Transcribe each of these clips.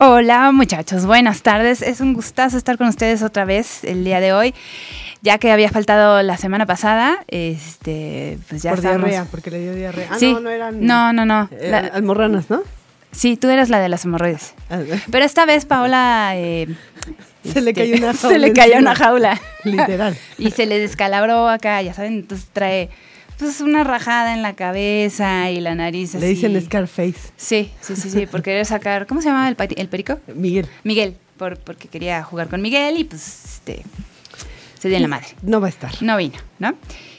Hola muchachos, buenas tardes. Es un gustazo estar con ustedes otra vez el día de hoy. Ya que había faltado la semana pasada, este, pues ya Por estamos. diarrea, porque le dio diarrea. Ah, Sí. no, no eran No, no, no. eh, La- almorranas, ¿no? sí, tú eras la de las hemorroides. Ah, Pero esta vez Paola eh, Se le este, cayó una se le jaula cayó una jaula. Literal. y se le descalabró acá, ya saben, entonces trae pues una rajada en la cabeza y la nariz Le así. dicen Scarface. Sí, sí, sí, sí, por querer sacar, ¿cómo se llama el, el perico? Miguel. Miguel, por, porque quería jugar con Miguel y pues este, se dio en la madre. No va a estar. No vino, ¿no?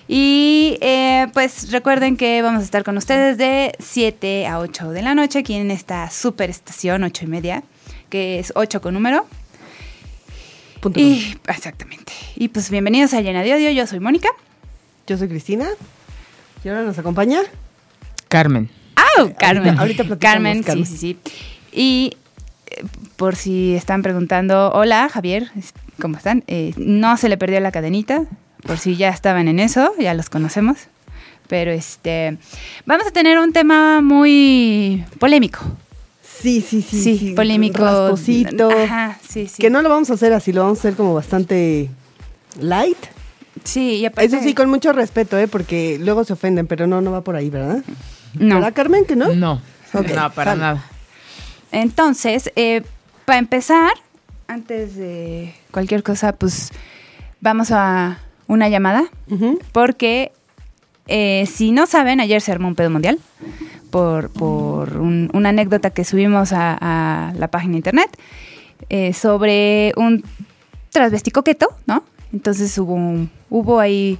Y eh, pues recuerden que vamos a estar con ustedes de 7 a 8 de la noche aquí en esta super estación, 8 y media, que es 8 con número. Punto. Y exactamente. Y pues bienvenidos a Llena de Odio, yo soy Mónica. Yo soy Cristina. Y ahora nos acompaña. Carmen. ¡Au! Carmen. ahorita platicamos, Carmen, Carmen. sí, sí, sí. Y eh, por si están preguntando, hola Javier, ¿cómo están? Eh, no se le perdió la cadenita, por si ya estaban en eso, ya los conocemos. Pero este, vamos a tener un tema muy polémico. Sí, sí, sí. Sí, polémico. Rasposito. Ajá, sí, sí. Que no lo vamos a hacer así, lo vamos a hacer como bastante light. Sí, y aparte- Eso sí, con mucho respeto, ¿eh? Porque luego se ofenden, pero no, no va por ahí, ¿verdad? No. ¿Verdad, Carmen, que no? No, no, para nada. Entonces, eh, para empezar, antes de cualquier cosa, pues vamos a una llamada. Porque eh, si no saben, ayer se armó un pedo mundial por, por un- una anécdota que subimos a, a la página de internet eh, sobre un transvesti coqueto, ¿no? Entonces hubo, un- hubo ahí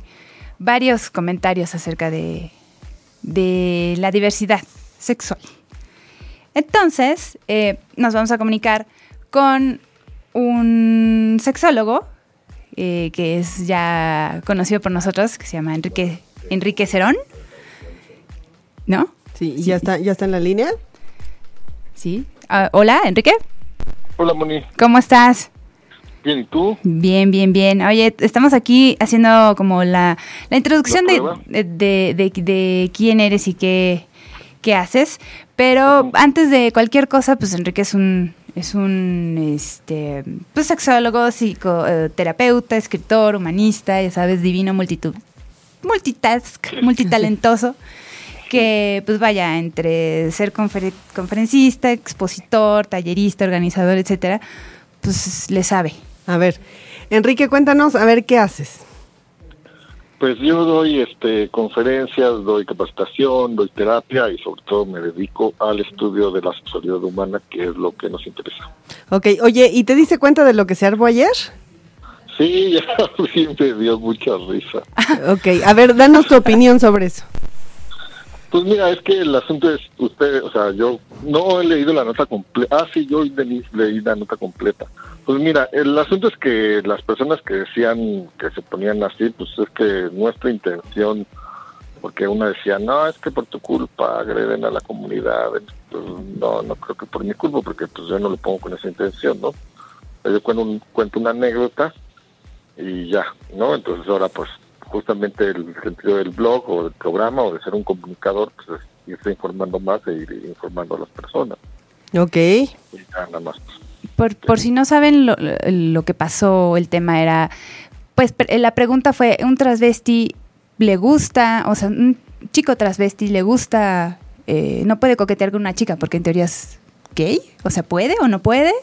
varios comentarios acerca de, de la diversidad sexual. Entonces, eh, nos vamos a comunicar con un sexólogo eh, que es ya conocido por nosotros, que se llama Enrique, Enrique Cerón. ¿No? Sí, ¿y ya está, ya está en la línea. Sí. Ah, hola, Enrique. Hola Moni, ¿Cómo estás? Bien, ¿y tú? Bien, bien, bien. Oye, estamos aquí haciendo como la, la introducción ¿La de, de, de- de- de quién eres y qué, qué haces. Pero antes de cualquier cosa, pues Enrique es un, es un este, pues, sexólogo, psicoterapeuta, escritor, humanista, ya sabes, divino, multitud, multitask, multitalentoso. Que, pues vaya, entre ser confere- conferencista, expositor, tallerista, organizador, etcétera, pues le sabe. A ver, Enrique, cuéntanos, a ver qué haces. Pues yo doy este conferencias, doy capacitación, doy terapia y sobre todo me dedico al estudio de la sexualidad humana, que es lo que nos interesa. Ok, oye, ¿y te diste cuenta de lo que se armó ayer? Sí, ya sí me dio mucha risa. Ok, a ver, danos tu opinión sobre eso. Pues mira, es que el asunto es, usted, o sea, yo no he leído la nota completa. Ah, sí, yo leí, la nota completa. Pues mira, el asunto es que las personas que decían que se ponían así, pues es que nuestra intención, porque una decía, no, es que por tu culpa agreden a la comunidad. Pues no, no creo que por mi culpa, porque pues yo no lo pongo con esa intención, ¿no? Yo cuento, un- cuento una anécdota y ya, ¿no? Entonces ahora pues justamente el sentido del blog o del programa o de ser un comunicador, pues es irse informando más e ir informando a las personas. Ok, Y ya nada más. Por, por si no saben lo, lo que pasó, el tema era, pues la pregunta fue, ¿un transvesti le gusta, o sea, un chico transvesti le gusta, eh, no puede coquetear con una chica porque en teoría es gay? O sea, ¿puede o no puede?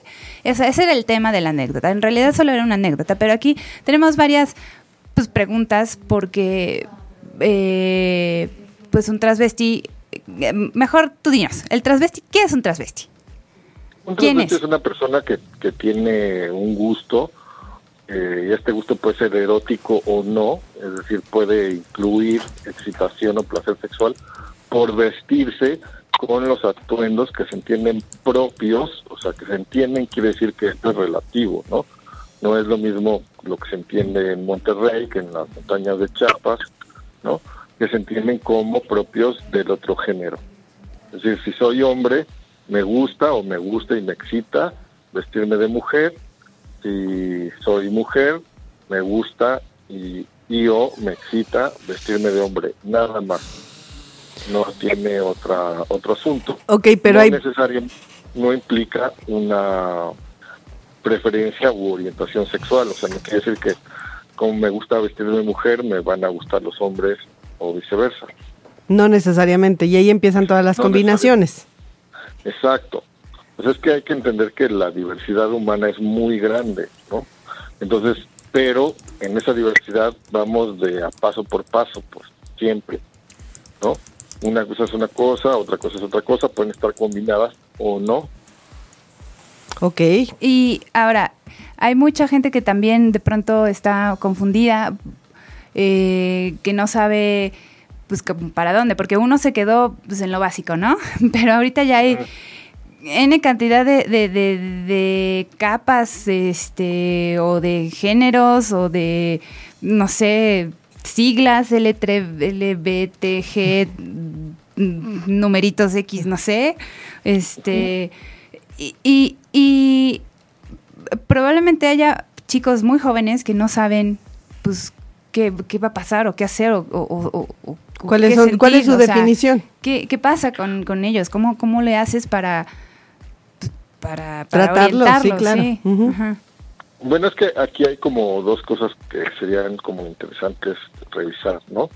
O sea, ese era el tema de la anécdota. En realidad solo era una anécdota, pero aquí tenemos varias pues, preguntas porque, eh, pues un transvesti, eh, mejor tú dinos, el transvesti, ¿qué es un transvesti? Un ¿Quién transvesti es? es una persona que, que tiene un gusto, eh, y este gusto puede ser erótico o no, es decir, puede incluir excitación o placer sexual por vestirse con los atuendos que se entienden propios, o sea, que se entienden quiere decir que esto es relativo, ¿no? No es lo mismo lo que se entiende en Monterrey que en las montañas de Chiapas, ¿no? Que se entienden como propios del otro género. Es decir, si soy hombre, me gusta o me gusta y me excita vestirme de mujer. Si soy mujer, me gusta y, y o me excita vestirme de hombre. Nada más. No tiene otra otro asunto. ok, pero no hay... necesariamente. no implica una preferencia u orientación sexual. O sea, no quiere decir que como me gusta vestirme mujer, me van a gustar los hombres o viceversa. No necesariamente, y ahí empiezan todas las No combinaciones. Exacto. Pues es que hay que entender que la diversidad humana es muy grande, ¿no? Entonces, pero en esa diversidad vamos de a paso por paso, pues siempre, ¿no? Una cosa es una cosa, otra cosa es otra cosa, pueden estar combinadas o no. Ok. Y ahora, hay mucha gente que también de pronto está confundida, eh, que no sabe pues para dónde, porque uno se quedó pues, en lo básico, ¿no? Pero ahorita ya hay N cantidad de, de, de, de capas, este, o de géneros, o de, no sé, siglas, L3, LBTG, numeritos X, no sé, este, y, y, y probablemente haya chicos muy jóvenes que no saben, pues, qué, qué va a pasar o qué hacer o, o- o- ¿Cuál es, qué son- cuál es sentir, su o sea, definición? ¿Qué, qué pasa con, con ellos? ¿Cómo, ¿Cómo le haces para, para, para Tratarlos, sí. Ajá. Bueno, es que aquí hay como dos cosas que serían como interesantes revisar, ¿no?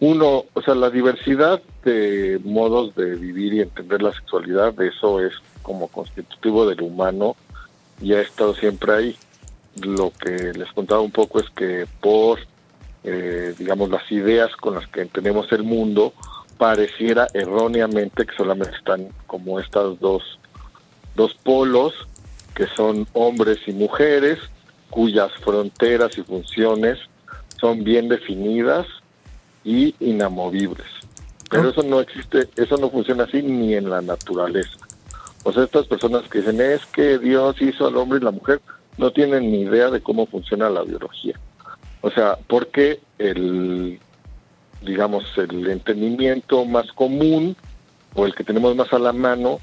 Uno, o sea, la diversidad de modos de vivir y entender la sexualidad, eso es como constitutivo del humano y ha estado siempre ahí. Lo que les contaba un poco es que por, eh, digamos, las ideas con las que entendemos el mundo, pareciera erróneamente que solamente están como estas dos, dos polos que son hombres y mujeres, cuyas fronteras y funciones son bien definidas y inamovibles. Pero eso no existe, eso no funciona así ni en la naturaleza. O sea, estas personas que dicen es que Dios hizo al hombre y la mujer, no tienen ni idea de cómo funciona la biología. O sea, porque el, digamos, el entendimiento más común o el que tenemos más a la mano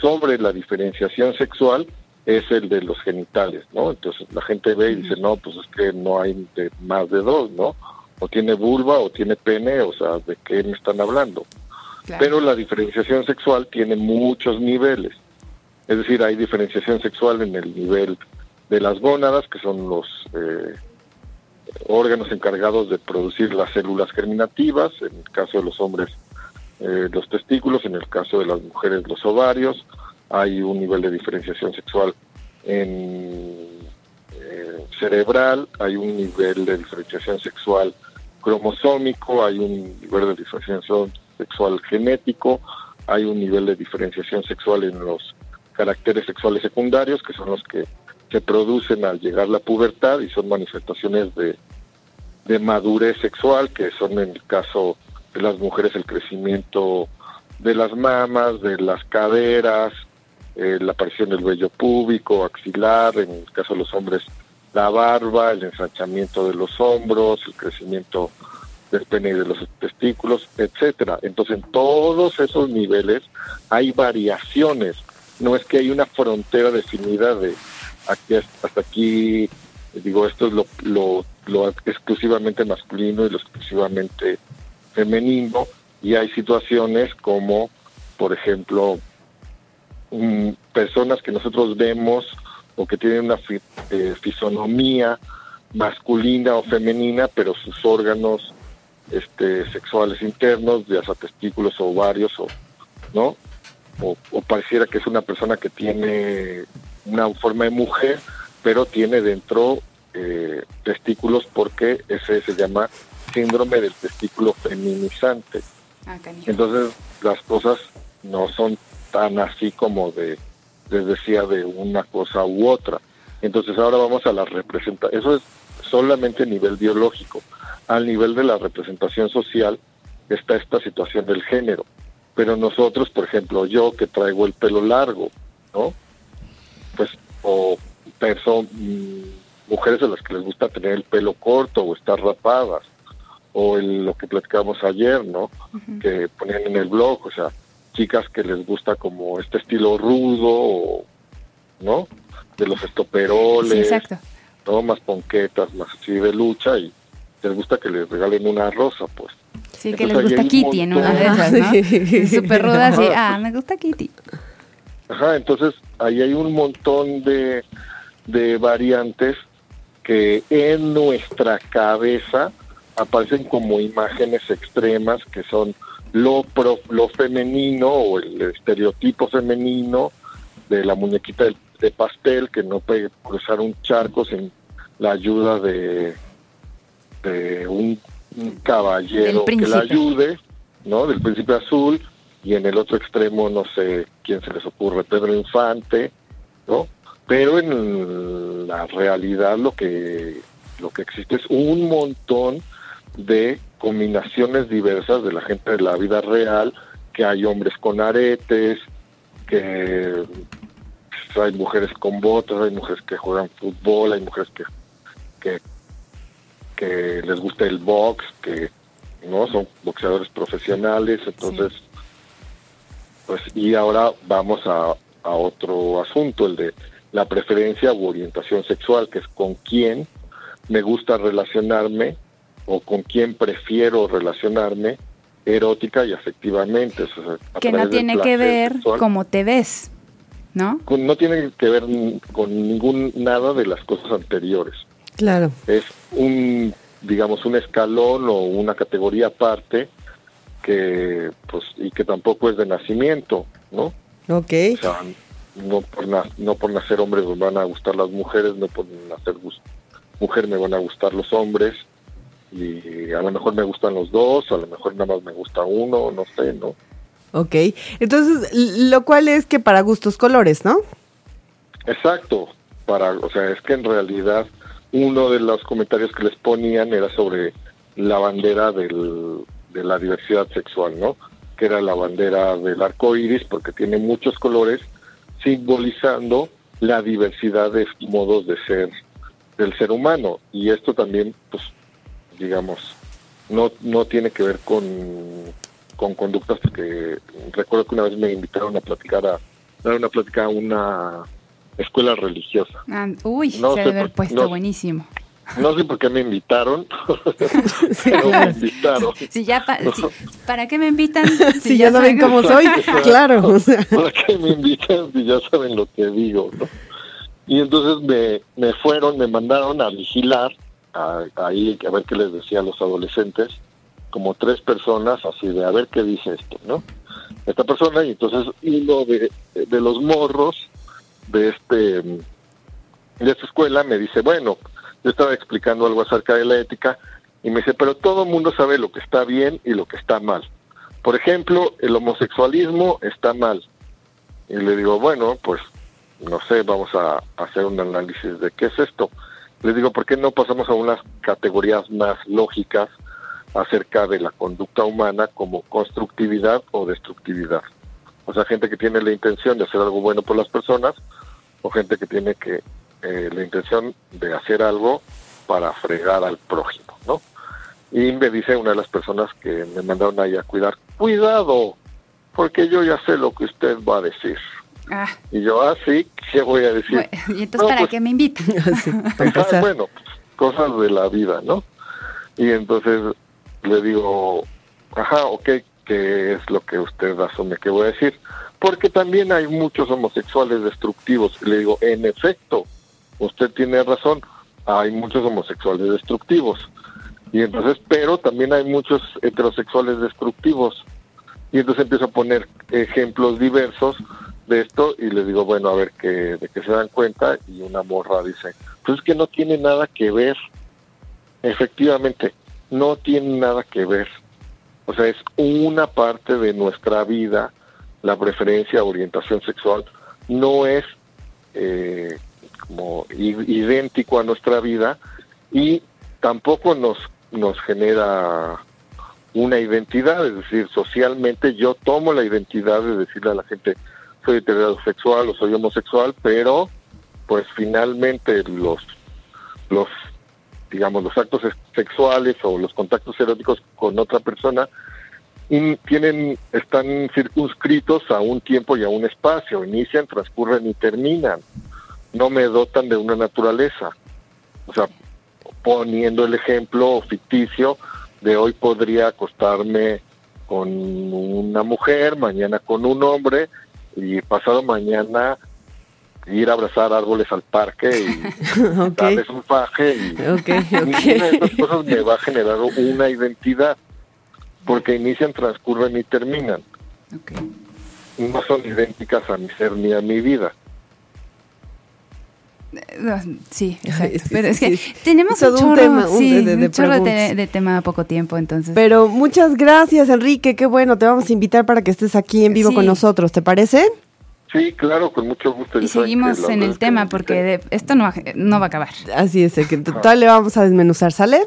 sobre la diferenciación sexual es el de los genitales, ¿no? Entonces la gente ve y dice, no, pues es que no hay de- más de dos, ¿no? O tiene vulva o tiene pene, o sea, ¿de qué me están hablando? Claro. Pero la diferenciación sexual tiene muchos niveles. Es decir, hay diferenciación sexual en el nivel de las gónadas, que son los eh, órganos encargados de producir las células germinativas, en el caso de los hombres eh, los testículos, en el caso de las mujeres los ovarios, hay un nivel de diferenciación sexual en eh, cerebral, hay un nivel de diferenciación sexual cromosómico, hay un nivel de diferenciación sexual genético, hay un nivel de diferenciación sexual en los caracteres sexuales secundarios, que son los que se producen al llegar la pubertad y son manifestaciones de, de madurez sexual, que son en el caso de las mujeres el crecimiento de las mamas, de las caderas, eh, la aparición del vello púbico, axilar, en el caso de los hombres la barba, el ensanchamiento de los hombros, el crecimiento del pene y de los testículos, etcétera. Entonces, en todos esos niveles hay variaciones. No es que hay una frontera definida de aquí hasta aquí, digo, esto es lo, exclusivamente masculino y lo exclusivamente femenino, y hay situaciones como, por ejemplo, mm, personas que nosotros vemos o que tienen una eh, fisonomía masculina o femenina, pero sus órganos este, sexuales internos, ya sea testículos o ovarios, o, ¿no? O, o pareciera que es una persona que tiene una forma de mujer, pero tiene dentro eh, testículos porque ese se llama síndrome del testículo feminizante. Ah. Entonces las cosas no son tan así como de, les decía, de una cosa u otra. Entonces ahora vamos a la representación. Eso es solamente a nivel biológico. Al nivel de la representación social está esta situación del género. Pero nosotros, por ejemplo, yo que traigo el pelo largo, ¿no? Pues, o perso- mm, mujeres a las que les gusta tener el pelo corto o estar rapadas, o el- lo que platicamos ayer, ¿no? que ponían en el blog, o sea, chicas que les gusta como este estilo rudo, o, ¿no? De los Sí, estoperoles, exacto. ¿no? Más ponquetas, más así de lucha, y les gusta que les regalen una rosa, pues. Sí, que les gusta Kitty en una de esas, ¿no? Súper ruda, así, ah, me gusta Kitty. Ajá, entonces ahí hay un montón de, de variantes que en nuestra cabeza aparecen como imágenes extremas que son lo, pro, lo femenino o el estereotipo femenino de la muñequita de, de pastel que no puede cruzar un charco sin la ayuda de, de un, un caballero que la ayude, ¿no? Del príncipe azul y en el otro extremo no sé quién se les ocurre, Pedro Infante, ¿no? Pero en la realidad lo que lo que existe es un montón de combinaciones diversas de la gente de la vida real, que hay hombres con aretes, que hay mujeres con botas, hay mujeres que juegan fútbol, hay mujeres que que, que les gusta el box, que no son boxeadores profesionales, entonces sí. pues y ahora vamos a, a otro asunto, el de la preferencia u orientación sexual, que es con quién me gusta relacionarme o con quién prefiero relacionarme erótica y afectivamente. O sea, que no tiene que ver sexual. cómo te ves, ¿no? Con, no tiene que ver con ningún nada de las cosas anteriores. Claro. Es un, digamos, un escalón o una categoría aparte que, pues, y que tampoco es de nacimiento, ¿no? Ok. O sea, no por, na no por nacer hombre me van a gustar las mujeres, no por nacer mujer me van a gustar los hombres, y a lo mejor me gustan los dos, a lo mejor nada más me gusta uno, no sé, ¿no? Ok, entonces, lo cual es que para gustos colores, ¿no? Exacto, para, o sea, es que en realidad uno de los comentarios que les ponían era sobre la bandera del, de la diversidad sexual, ¿no? Que era la bandera del arco iris, porque tiene muchos colores, simbolizando la diversidad de modos de ser del ser humano. Y esto también, pues, digamos, no, no tiene que ver con, con conductas que recuerdo que una vez me invitaron a platicar a dar una plática a una escuela religiosa. Ah, uy, no se debe haber puesto no, buenísimo. No sé por qué me invitaron, sí, pero me invitaron. Sí, ya pa, ¿Para qué me invitan? Si, si ya, ya saben cómo soy, claro. O sea. ¿Para qué me invitan si ya saben lo que digo? ¿no? Y entonces me, me fueron, me mandaron a vigilar a, ahí a ver qué les decía a los adolescentes, como tres personas, así de a ver qué dice esto, ¿no? Esta persona, y entonces uno de, de los morros de este de esta escuela me dice, bueno, yo estaba explicando algo acerca de la ética, y me dice, pero todo el mundo sabe lo que está bien y lo que está mal. Por ejemplo, el homosexualismo está mal. Y le digo, bueno, pues no sé, vamos a hacer un análisis de qué es esto. Les digo, ¿por qué no pasamos a unas categorías más lógicas acerca de la conducta humana como constructividad o destructividad? O sea, gente que tiene la intención de hacer algo bueno por las personas o gente que tiene que eh, la intención de hacer algo para fregar al prójimo, ¿no? Y me dice una de las personas que me mandaron ahí a cuidar, cuidado, porque yo ya sé lo que usted va a decir. Ah. Y yo, ah, sí, ¿qué voy a decir? Bueno, ¿Y entonces no, para pues, qué me invitan? sí, ah, bueno, cosas de la vida, ¿no? Y entonces le digo, ajá, ok, ¿qué es lo que usted asume que voy a decir? Porque también hay muchos homosexuales destructivos. Le digo, en efecto, usted tiene razón, hay muchos homosexuales destructivos. Y entonces, pero también hay muchos heterosexuales destructivos. Y entonces empiezo a poner ejemplos diversos de esto y les digo, bueno, a ver que, de qué se dan cuenta y una morra dice, pues es que no tiene nada que ver. Efectivamente, no tiene nada que ver. O sea, es una parte de nuestra vida, la preferencia, orientación sexual, no es eh, como idéntico a nuestra vida y tampoco nos, nos genera una identidad, es decir, socialmente yo tomo la identidad de decirle a la gente, soy heterosexual o soy homosexual, pero pues finalmente los los digamos los actos sexuales o los contactos eróticos con otra persona tienen están circunscritos a un tiempo y a un espacio, inician, transcurren y terminan. No me dotan de una naturaleza. O sea, poniendo el ejemplo ficticio de hoy podría acostarme con una mujer, mañana con un hombre y pasado mañana ir a abrazar árboles al parque y Ok. darles un faje y Ok, ninguna de estas cosas me va a generar una identidad porque inician, transcurren y terminan. Ok. No son idénticas a mi ser ni a mi vida. Sí, exacto. Pero sí, es que sí. tenemos Todo un tema, un sí, de- de- de un chorro de, tema poco tiempo, entonces. Pero muchas gracias, Enrique. Qué bueno. Te vamos a invitar para que estés aquí en vivo Sí. con nosotros. ¿Te parece? Sí, claro, con mucho gusto. y que seguimos en el que tema porque de- esto no va, no va a acabar. Así es, que todavía le vamos a desmenuzar, ¿sale?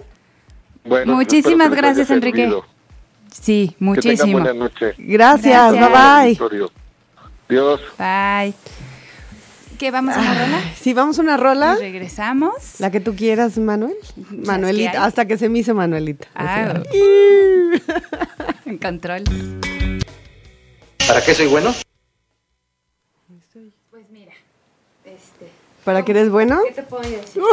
Bueno, pues Muchísimas que gracias, Enrique. servido. Sí, Que muchísimo. buena noche. Gracias, Gracias. bye bye. Dios. Bye. ¿Qué vamos a una rola? Si vamos a una rola, Y regresamos. la que tú quieras, Manuel. Manuelita, hasta que se me hizo Manuelita. Ah. O sea, En control. ¿Para qué soy bueno? Pues mira, este, ¿Para que eres bueno? ¿qué te puedo decir?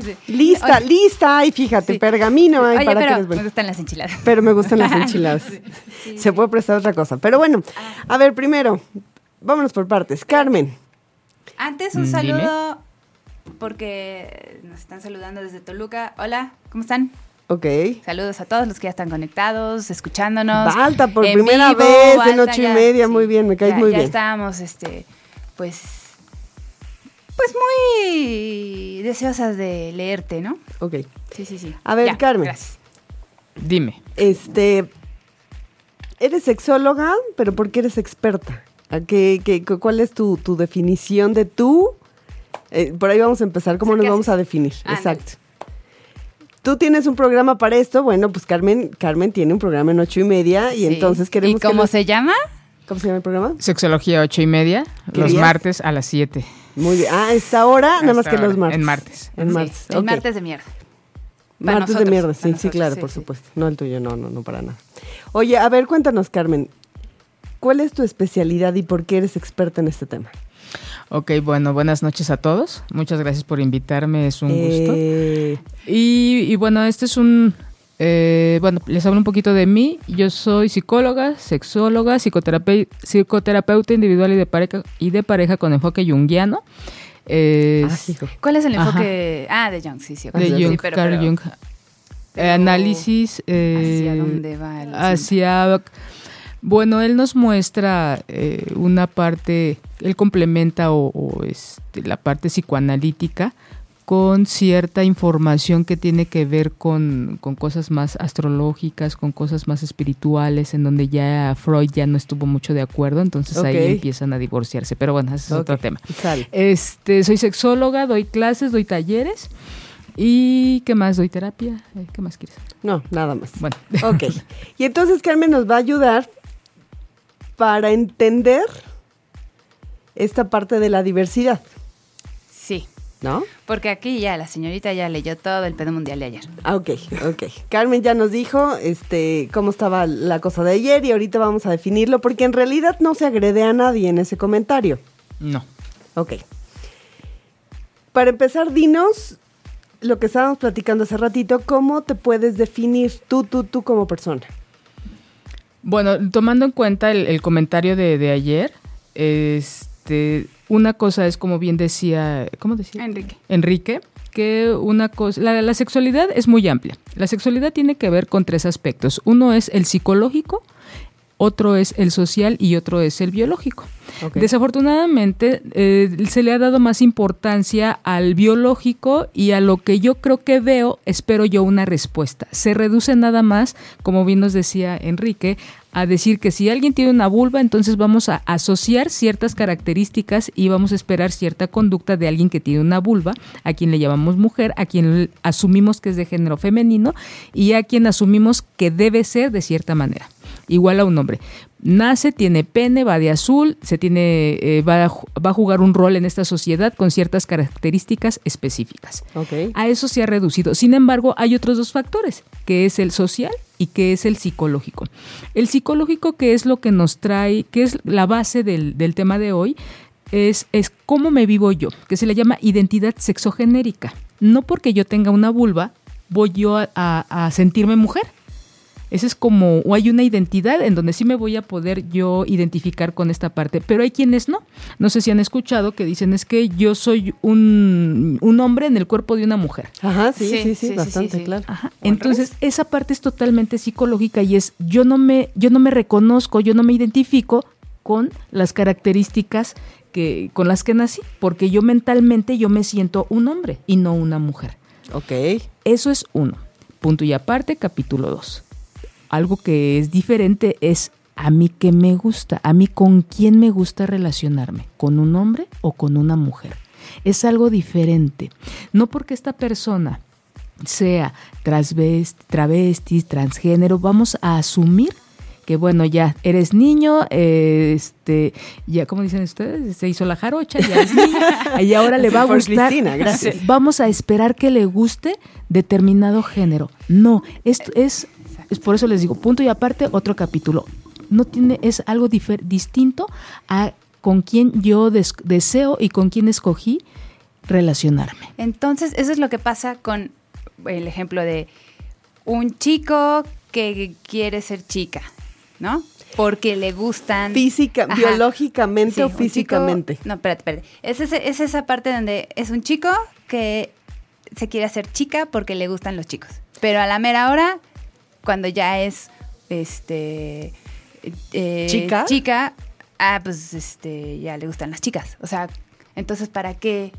Sí. Lista, Oye, lista. Ay, fíjate, Sí. pergamino hay Oye, para que pero eres me bueno. gustan las enchiladas. Pero me gustan las enchiladas. Se puede prestar otra cosa. Pero bueno, a ver, primero, vámonos por partes. Carmen. Antes un Mm, dime. saludo porque nos están saludando desde Toluca. Hola, ¿cómo están? Ok. Saludos a todos los que ya están conectados, escuchándonos. Balta, por en primera vivo, vez en Balta, ocho y ya, media. Muy bien, me caes ya- muy ya bien. estábamos, este, pues, pues muy deseosas de leerte, ¿no? Ok. Sí, sí, sí. A ver, Ya, Carmen. Gracias. Dime. Este, eres sexóloga, pero ¿por qué eres experta? ¿A qué, qué- cu- ¿Cuál es tu, tu definición de tú? Eh, por ahí vamos a empezar. ¿Cómo nos ¿qué vamos a definir? Exacto. Tú tienes un programa para esto. Bueno, pues Carmen, Carmen tiene un programa en ocho y media y Sí. entonces queremos ¿Y que cómo nos- se llama? ¿Cómo se llama el programa? Sexología ocho y media, ¿Qué los días? martes a las 7. Muy bien. Ah, esta hora, nada más que los martes. en martes. En Sí, martes. martes de mierda. Para Martes de mierda, sí, sí, claro, sí, por sí. supuesto. No el tuyo, no, no, no, para nada. Oye, a ver, cuéntanos, Carmen. ¿Cuál es tu especialidad y por qué eres experta en este tema? Ok, bueno, buenas noches a todos. Muchas gracias por invitarme, es un gusto. Eh, Y, y bueno, este es un... eh, bueno, les hablo un poquito de mí. Yo soy psicóloga, sexóloga, psicoterape- psicoterapeuta individual y de pareja, y de pareja con enfoque junguiano. Ah, hijo. ¿Cuál es el Ajá. enfoque? Ah, de Jung, sí, sí. de Sí, Jung, pero- Carl pero- Jung. pero- análisis eh, ¿Hacia dónde va el hacia bueno él nos muestra eh, una parte él complementa o, o, este, la parte psicoanalítica con cierta información que tiene que ver con, con cosas más astrológicas, con cosas más espirituales, en donde ya Freud ya no estuvo mucho de acuerdo, entonces ahí empiezan a divorciarse. Pero bueno, ese es otro tema. Sale. Este, soy sexóloga, doy clases, doy talleres. ¿Y qué más? ¿Doy terapia? Eh, ¿Qué más quieres? No, nada más. Bueno, Ok. Y entonces Carmen nos va a ayudar para entender esta parte de la diversidad, ¿no? porque aquí ya la señorita ya leyó todo el pedo mundial de ayer. Ah, ok, ok. Carmen ya nos dijo este, cómo estaba la cosa de ayer y ahorita vamos a definirlo porque en realidad no se agrede a nadie en ese comentario. no. Ok. Para empezar, dinos lo que estábamos platicando hace ratito, ¿cómo te puedes definir tú, tú, tú como persona? Bueno, tomando en cuenta el, el comentario de, de ayer, este, una cosa es como bien decía, ¿cómo decía? Enrique. Enrique, que una cosa, la, la sexualidad es muy amplia. La sexualidad tiene que ver con tres aspectos. Uno es el psicológico, otro es el social y otro es el biológico. Desafortunadamente eh, se le ha dado más importancia al biológico y a lo que yo creo que veo, espero yo una respuesta. Se reduce nada más, como bien nos decía Enrique, a decir que si alguien tiene una vulva, entonces vamos a asociar ciertas características y vamos a esperar cierta conducta de alguien que tiene una vulva, a quien le llamamos mujer, a quien asumimos que es de género femenino y a quien asumimos que debe ser de cierta manera igual a un hombre. Nace, tiene pene, va de azul, se tiene, eh, va, a, va a jugar un rol en esta sociedad con ciertas características específicas. Ok. A eso se ha reducido. Sin embargo, hay otros dos factores, que es el social y que es el psicológico. El psicológico, que es lo que nos trae, que es la base del, del tema de hoy, es, es cómo me vivo yo, que se le llama identidad sexogenérica. No porque yo tenga una vulva, voy yo a sentirme mujer Ese es como, o hay una identidad en donde sí me voy a poder yo identificar con esta parte, pero hay quienes no. No sé si han escuchado que dicen es que yo soy un, un hombre en el cuerpo de una mujer. Ajá, sí, Sí, sí, sí, sí, sí, bastante, sí. claro. Ajá. ¿O al Entonces, esa parte es totalmente psicológica y es yo no me yo no me reconozco, yo no me identifico con las características que con las que nací, porque yo mentalmente yo me siento un hombre y no una mujer. Ok. Eso es uno. Punto y aparte, capítulo 2. Algo que es diferente es a mí que me gusta, a mí con quién me gusta relacionarme, con un hombre o con una mujer. Es algo diferente. No porque esta persona sea transvesti, travesti, transgénero, vamos a asumir que bueno, ya eres niño, eh, este, ya como dicen ustedes, se hizo la jarocha, ya es y ahora le va a gustar. Cristina, gracias. Vamos a esperar que le guste determinado género. No, esto es, es por eso les digo, punto y aparte, otro capítulo. No tiene, es algo difer- distinto a con quién yo des- deseo y con quién escogí relacionarme. Entonces, eso es lo que pasa con el ejemplo de un chico que quiere ser chica, ¿no? Porque le gustan... Física, Ajá. biológicamente Sí, o chico- físicamente. no, espérate, espérate. Es, ese- es esa parte donde es un chico que se quiere hacer chica porque le gustan los chicos. Pero a la mera hora, cuando ya es este eh, ¿Chica? chica, ah, pues este ya le gustan las chicas. O sea, entonces ¿para qué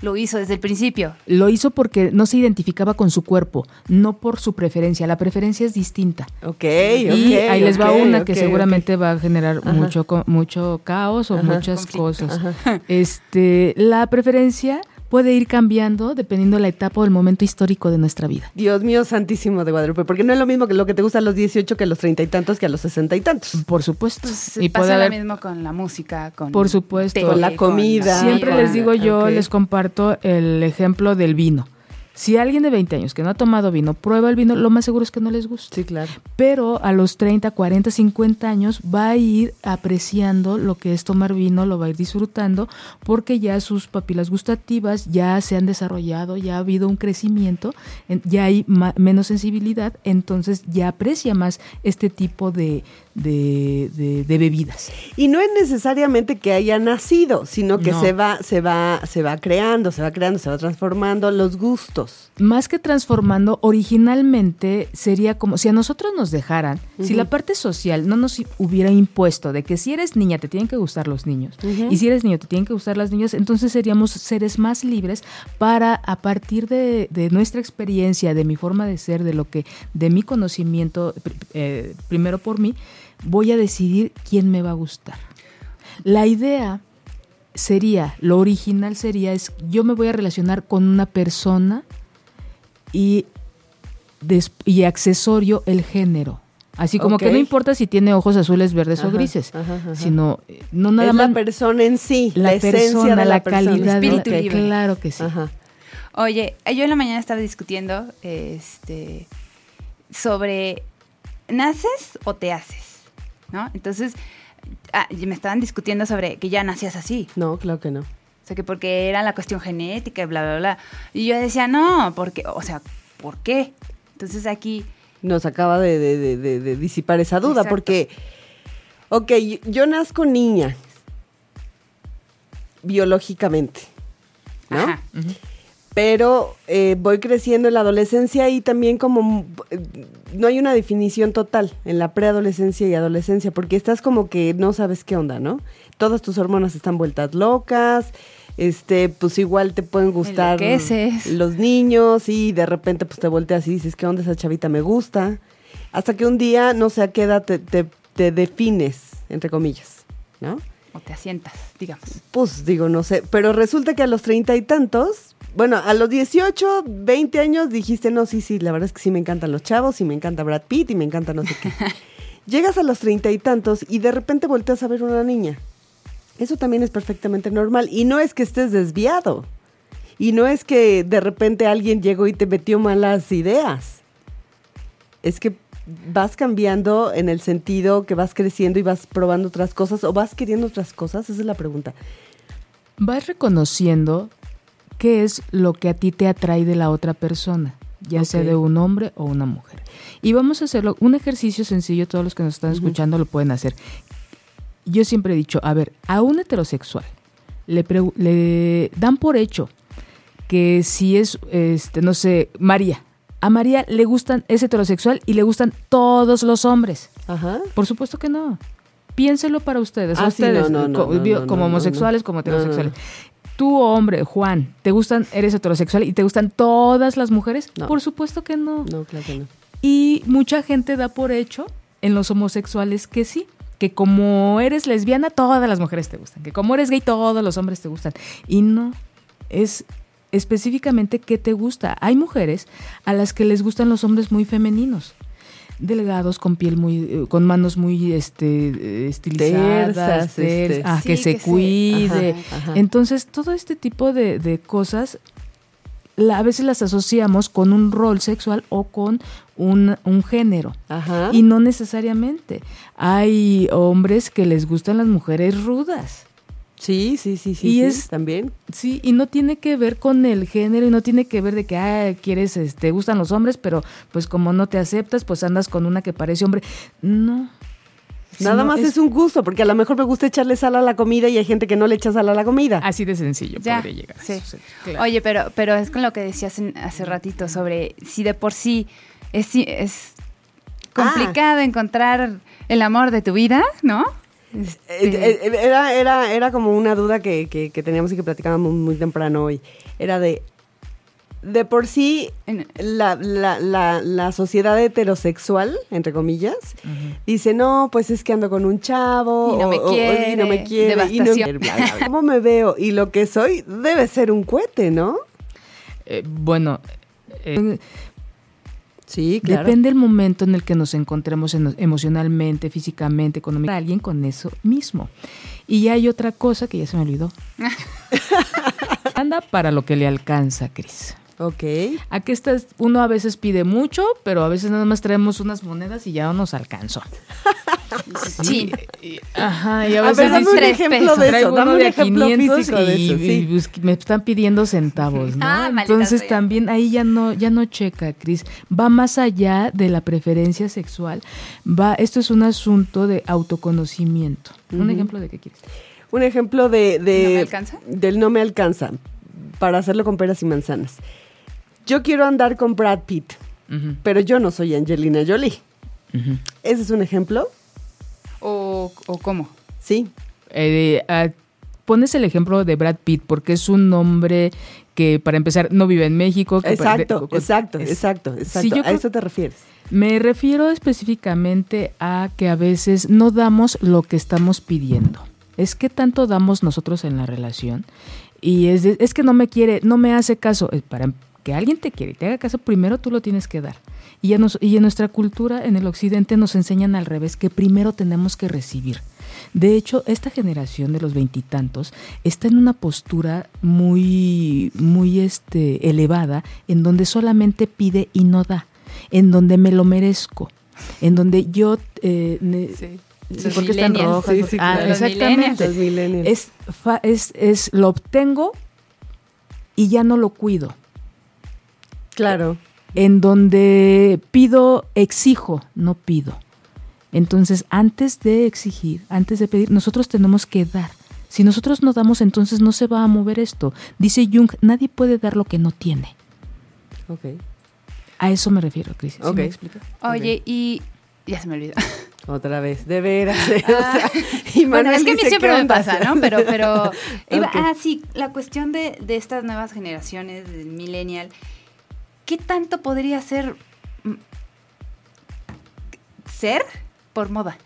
lo hizo desde el principio? Lo hizo porque no se identificaba con su cuerpo, no por su preferencia. La preferencia es distinta. Ok, y ok, ahí les va una que seguramente va a generar Ajá. mucho mucho caos o Ajá. muchas Conflicto. cosas. Este, la preferencia puede ir cambiando dependiendo de la etapa o el momento histórico de nuestra vida. Dios mío santísimo de Guadalupe, porque no es lo mismo que lo que te gusta a los 18 que a los treinta y tantos que a los sesenta y tantos. Por supuesto. Pues, y pasa puede lo haber mismo con la música, con Por supuesto. Con la comida. Siempre con- les digo yo, les comparto el ejemplo del vino. Si alguien de 20 años que no ha tomado vino prueba el vino, lo más seguro es que no les guste. Sí, claro. Pero a los 30, 40, 50 años va a ir apreciando lo que es tomar vino, lo va a ir disfrutando, porque ya sus papilas gustativas ya se han desarrollado, ya ha habido un crecimiento, en- ya hay menos sensibilidad, entonces ya aprecia más este tipo de, de- de- de bebidas. Y no es necesariamente que haya nacido, sino que No. se va, se va, se va creando, se va creando, se va transformando los gustos. Más que transformando, originalmente sería como si a nosotros nos dejaran, si la parte social no nos hubiera impuesto de que si eres niña te tienen que gustar los niños y si eres niño te tienen que gustar las niñas, entonces seríamos seres más libres para a partir de, de nuestra experiencia, de mi forma de ser, de lo que, de mi conocimiento, eh, primero por mí, voy a decidir quién me va a gustar. La idea sería, lo original sería, es yo me voy a relacionar con una persona y, des- y accesorio el género. Así como que no importa si tiene ojos azules, verdes o grises, ajá, ajá. sino eh, no nada es más la persona en sí, la, la esencia persona, de la, la, persona. calidad, de la- Espíritu libre. claro que sí. Ajá. Oye, yo en la mañana estaba discutiendo este sobre ¿naces o te haces? ¿No? Entonces, ah, y me estaban discutiendo sobre que ya nacías así. No, claro que no. O sea, que porque era la cuestión genética y bla, bla, bla. Y yo decía, no, porque, o sea, ¿por qué? Entonces aquí, Nos acaba de, de- de- de- de disipar esa duda, Exacto. porque, ok, yo, yo nazco niña, biológicamente, ¿no? ajá, pero eh, voy creciendo en la adolescencia y también como eh, no hay una definición total en la preadolescencia y adolescencia, porque estás como que no sabes qué onda, ¿no? Todas tus hormonas están vueltas locas, este, pues igual te pueden gustar los niños y de repente pues te volteas y dices, ¿qué onda esa chavita me gusta? Hasta que un día, no sé a qué edad te, te- te defines, entre comillas, ¿no? o te asientas, digamos. Pues digo, no sé, pero resulta que a los treinta y tantos, bueno, a los 18, 20 años dijiste, no, sí, sí, la verdad es que sí me encantan los chavos y me encanta Brad Pitt y me encanta no sé qué. Llegas a los treinta y tantos y de repente volteas a ver una niña. Eso también es perfectamente normal y no es que estés desviado. Y no es que de repente alguien llegó y te metió malas ideas. Es que vas cambiando en el sentido que vas creciendo y vas probando otras cosas o vas queriendo otras cosas. Esa es la pregunta. Vas reconociendo qué es lo que a ti te atrae de la otra persona. ya sea de un hombre o una mujer. Y vamos a hacerlo, un ejercicio sencillo, todos los que nos están escuchando lo pueden hacer. Yo siempre he dicho, a ver, a un heterosexual le, dan por hecho que si es, este, no sé, María, a María le gustan, es heterosexual y le gustan todos los hombres. Ajá. Por supuesto que no. Piénselo para ustedes, Ah, ustedes, no, no, no, como homosexuales, como heterosexuales. Tú, hombre, Juan, ¿te gustan, eres heterosexual y te gustan todas las mujeres? No. Por supuesto que no. No, claro que no. Y mucha gente da por hecho en los homosexuales que sí, que como eres lesbiana, todas las mujeres te gustan, que como eres gay, todos los hombres te gustan. Y no, es específicamente qué te gusta. Hay mujeres a las que les gustan los hombres muy femeninos. Delgados, con piel muy, eh, con manos muy este, estilizadas, este. ah, Sí, que se que se- cuide. Ajá, ajá. Entonces, todo este tipo de, de cosas la- a veces las asociamos con un rol sexual o con un, un género. Ajá. Y no necesariamente. Hay hombres que les gustan las mujeres rudas. Sí, sí, sí, sí. Y sí, es- también. Sí, y no tiene que ver con el género y no tiene que ver de que, ah, quieres, este, te gustan los hombres, pero pues como no te aceptas, pues andas con una que parece hombre. No. Nada más es... un gusto, porque a lo mejor me gusta echarle sal a la comida y hay gente que no le echa sal a la comida. Así de sencillo Ya, podría llegar a sí. suceder. Claro. Oye, pero, pero es con lo que decías en- hace ratito sobre si de por sí es, es complicado encontrar el amor de tu vida, ¿no? Este, Era, era, era como una duda que, que, que teníamos y que platicábamos muy temprano hoy. Era de, de por sí, la, la, la, la sociedad heterosexual, entre comillas, dice, no, pues es que ando con un chavo. Y no me o- o- quiere, y no me quiere. y no-. ¿Cómo me veo? Y lo que soy debe ser un cohete, ¿no? Eh, bueno, eh, Sí, Depende del momento en el que nos encontremos emocionalmente, físicamente, económicamente, alguien con eso mismo. Y hay otra cosa que ya se me olvidó. Anda para lo que le alcanza, Cris. Ok. Aquí estás, uno a veces pide mucho, pero a veces nada más traemos unas monedas y ya no nos alcanzó. Sí. Ajá, y a A veces ver, dame un ejemplo pesos. de eso. traigo Dame un de a ejemplo 500 físico de y, eso. y, Sí. pues, me están pidiendo centavos, ¿no? Ah, Entonces sea. también ahí ya no ya no checa, Cris. Va más allá de la preferencia sexual. Va, esto es un asunto de autoconocimiento. Un ejemplo de qué quieres. Un ejemplo de, de- ¿No me alcanza? del no me alcanza para hacerlo con peras y manzanas. Yo quiero andar con Brad Pitt, pero yo no soy Angelina Jolie. ¿Ese es un ejemplo? o, ¿O cómo? Sí. Eh, ah, pones el ejemplo de Brad Pitt porque es un hombre que para empezar no vive en México. que Exacto, de- exacto, es- exacto, exacto. Yo a eso te refieres. Me refiero específicamente a que a veces no damos lo que estamos pidiendo. Es que tanto damos nosotros en la relación y es, de- es que no me quiere, no me hace caso. Para que alguien te quiere y te haga caso, primero tú lo tienes que dar. Y, ya nos- y en nuestra cultura, en el occidente, nos enseñan al revés, que primero tenemos que recibir. De hecho, esta generación de los veintitantos está en una postura muy, muy este, elevada, en donde solamente pide y no da, en donde me lo merezco, en donde yo... eh, ne- Sí. Porque están rojas. Sí, sí, Ah, claro. Exactamente. Los. Es, fa- es, es lo obtengo y ya no lo cuido. Claro. En donde pido, exijo, no pido. Entonces, antes de exigir, antes de pedir, nosotros tenemos que dar. Si nosotros no damos, entonces no se va a mover esto. Dice Jung, nadie puede dar lo que no tiene. Ok. A eso me refiero, Cris. ¿Sí Ok. me explico? Oye, y ya se me olvidó. Otra vez, de veras. o Ah. sea, y Bueno, es que a mí siempre ¿qué me pasa, ¿no? Pero, pero, iba- ah, sí, la cuestión de, de estas nuevas generaciones, del millennial, ¿qué tanto podría ser mm, ser por moda?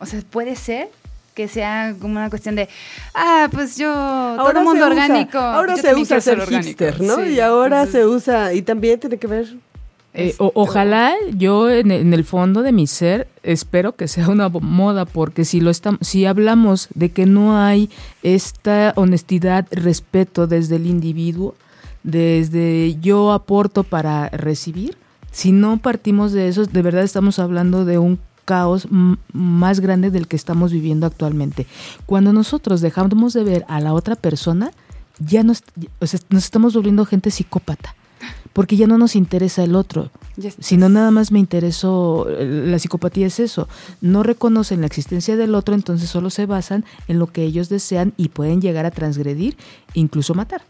O sea, puede ser que sea como una cuestión de, ah, pues yo, todo se mundo usa- orgánico. ahora se usa ser orgánico". hipster, ¿no? Sí, y ahora entonces, se usa, y también tiene que ver. Eh, Este, o- ojalá yo en, en el fondo de mi ser espero que sea una moda porque si lo estamos si hablamos de que no hay esta honestidad respeto desde el individuo desde yo aporto para recibir si no partimos de eso de verdad estamos hablando de un caos más grande del que estamos viviendo actualmente. Cuando nosotros dejamos de ver a la otra persona ya nos, o sea, nos estamos volviendo gente psicópata porque ya no nos interesa el otro. Ya estás- Si no, nada más me interesó, la psicopatía es eso, no reconocen la existencia del otro, entonces solo se basan en lo que ellos desean y pueden llegar a transgredir, incluso matar,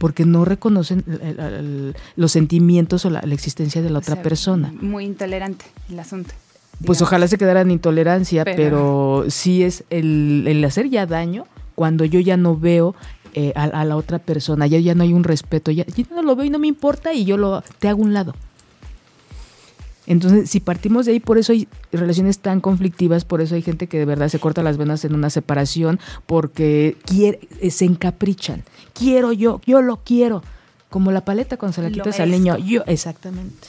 porque no reconocen el- los sentimientos o la, la existencia de la o otra sea, persona. Muy intolerante el asunto. Pues ojalá se quedara en intolerancia, Pero- pero, sí es el, el hacer ya daño cuando yo ya no veo eh, a, a la otra persona, ya, ya no hay un respeto, ya, ya no lo veo y no me importa y yo lo te hago un lado. Entonces, si partimos de ahí, por eso hay relaciones tan conflictivas, por eso hay gente que de verdad se corta las venas en una separación, porque quiere, eh, se encaprichan. Quiero yo, yo lo quiero. Como la paleta cuando se la quitas al niño. Yo, exactamente.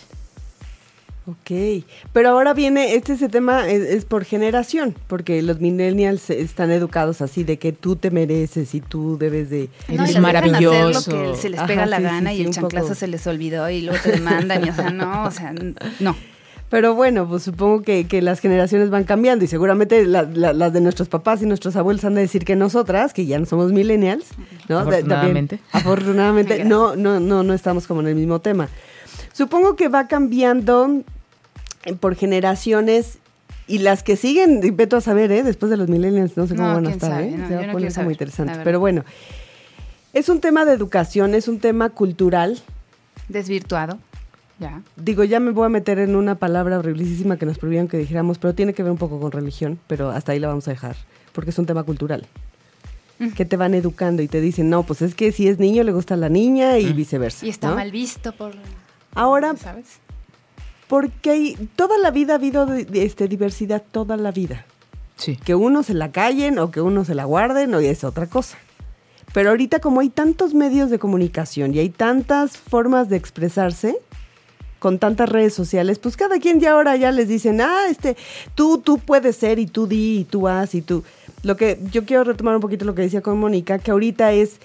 Ok, pero ahora viene, este ese tema es, es por generación, porque los millennials están educados así de que tú te mereces y tú debes de... No, Eres hacer maravilloso. lo que se les Ajá, pega la sí, gana sí, y el chanclazo poco. se les olvidó y luego te demandan y o sea, no, o sea, no. Pero bueno, pues supongo que, que las generaciones van cambiando y seguramente la- la- las de nuestros papás y nuestros abuelos han de decir que nosotras, que ya no somos millennials, ¿no? También- Afortunadamente. afortunadamente, no, no, no, no estamos como en el mismo tema. Supongo que va cambiando eh, por generaciones y las que siguen, y veto a saber, ¿eh? Después de los millennials, no sé cómo No, van a estar, sabe, ¿eh? no, Se va a poner muy interesante. Pero bueno, es un tema de educación, es un tema cultural. Desvirtuado. Ya. Digo, ya me voy a meter en una palabra horriblísima que nos prohibieron que dijéramos, pero tiene que ver un poco con religión, pero hasta ahí la vamos a dejar, porque es un tema cultural. Que te van educando y te dicen, no, pues es que si es niño le gusta a la niña y viceversa. Y está ¿no? mal visto por Ahora, ¿sabes? porque hay- toda la vida ha habido este, diversidad, toda la vida. Sí. Que uno se la callen o que uno se la guarden o es otra cosa. Pero ahorita como hay tantos medios de comunicación y hay tantas formas de expresarse con tantas redes sociales, pues cada quien ya ahora ya les dicen, ah, este, tú, tú puedes ser y tú di y tú haz y tú. Lo que yo quiero retomar un poquito lo que decía con Mónica, que ahorita es,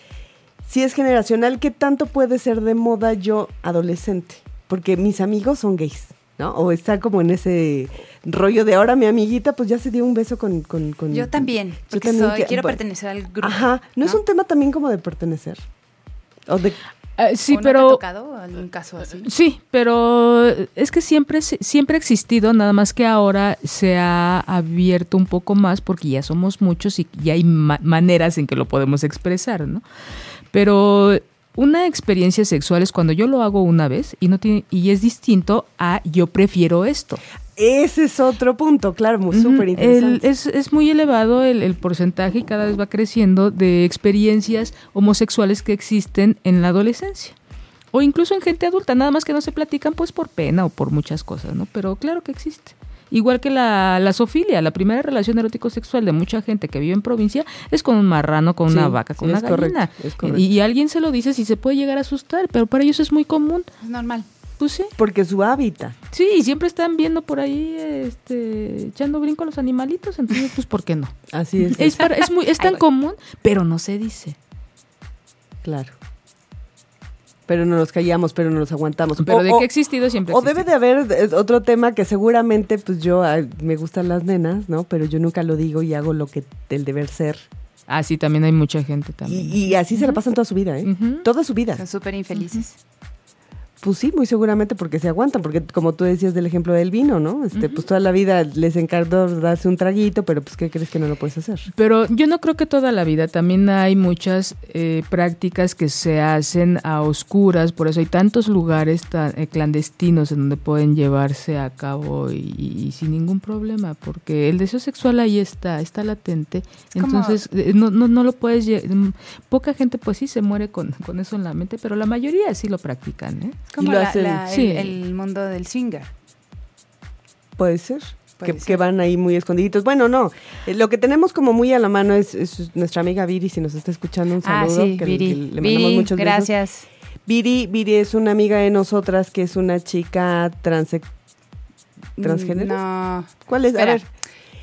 si es generacional, ¿qué tanto puede ser de moda yo adolescente? Porque mis amigos son gays, ¿no? O está como en ese rollo de ahora mi amiguita pues ya se dio un beso con... con, con- Yo también, Yo porque también soy, que- quiero bueno, pertenecer al grupo. Ajá, ¿no, es un tema también como de pertenecer? O de... Ah, sí, ¿O no te ha tocado algún caso así? Sí, pero es que siempre, siempre ha existido, nada más que ahora se ha abierto un poco más porque ya somos muchos y ya hay ma- maneras en que lo podemos expresar, ¿no? Pero una experiencia sexual es cuando yo lo hago una vez y no tiene y es distinto a yo prefiero esto. Ese es otro punto, claro, muy Ujú, súper interesante. Es, es muy elevado el, el porcentaje y cada vez va creciendo de experiencias homosexuales que existen en la adolescencia. O incluso en gente adulta, nada más que no se platican pues por pena o por muchas cosas, ¿no? Pero claro que existe. Igual que la, la zoofilia, la primera relación erótico-sexual de mucha gente que vive en provincia es con un marrano, con Sí, una vaca, sí, con una es correcto, gallina. es correcto. y, y alguien se lo dice si se puede llegar a asustar, pero para ellos es muy común. Es normal. Pues sí. Porque su hábitat. Sí, y siempre están viendo por ahí, este, echando brinco a los animalitos, entonces, pues, ¿por qué no? Así es. Es, para- es, muy, es tan común, pero no se dice. Claro. Pero no nos callamos, pero no nos aguantamos. Pero O- de que ha existido siempre O debe de haber eh, otro tema que seguramente, pues yo, ay, me gustan las nenas, ¿no? Pero yo nunca lo digo y hago lo que el deber ser. Ah, sí, también hay mucha gente también. y así se la pasan toda su vida, ¿eh? Toda su vida. Son súper infelices. Pues sí, muy seguramente porque se aguantan, porque como tú decías del ejemplo del vino, ¿no? Este, pues toda la vida les encargó darse un traguito, pero pues ¿qué crees que no lo puedes hacer? Pero yo no creo que toda la vida, también hay muchas eh, prácticas que se hacen a oscuras, por eso hay tantos lugares tan, eh, clandestinos en donde pueden llevarse a cabo y, y sin ningún problema, porque el deseo sexual ahí está, está latente, entonces eh, no, no, no lo puedes, lle- mm, poca gente pues sí se muere con, con eso en la mente, pero la mayoría sí lo practican, ¿eh? Como lo la- hacen- la- el, sí. el mundo del swinger. Puede ser. Puede que, ser. que van ahí muy escondiditos. Bueno, no. eh, lo que tenemos como muy a la mano es, es nuestra amiga Viri, si nos está escuchando, un Ah, saludo. sí, que le- Viri. que le mandamos Viri, muchos besos. gracias. Viri, Viri es una amiga de nosotras que es una chica transe- transgénero. No. ¿Cuál es? Espera. A ver.